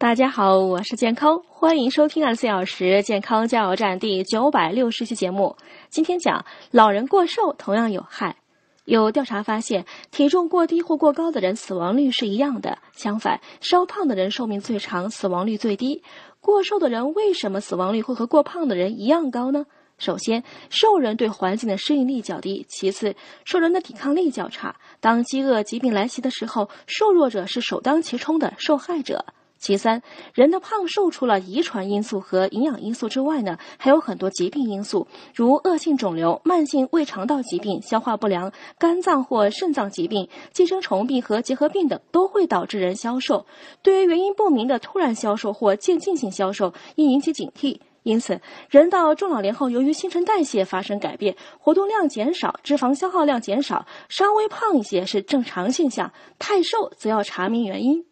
大家好，我是健康，欢迎收听二十四小时健康加油站第九百六十期节目。今天讲老人过瘦同样有害。有调查发现，体重过低或过高的人死亡率是一样的。相反，稍胖的人寿命最长，死亡率最低。过瘦的人为什么死亡率会和过胖的人一样高呢？首先，瘦人对环境的适应力较低；其次，瘦人的抵抗力较差。当饥饿、疾病来袭的时候，瘦弱者是首当其冲的受害者。其三，人的胖瘦除了遗传因素和营养因素之外呢，还有很多疾病因素，如恶性肿瘤、慢性胃肠道疾病、消化不良、肝脏或肾脏疾病、寄生虫病和结核病等都会导致人消瘦。对于原因不明的突然消瘦或渐进性消瘦，应引起警惕。因此，人到中老年后，由于新陈代谢发生改变，活动量减少，脂肪消耗量减少，稍微胖一些是正常现象。太瘦则要查明原因。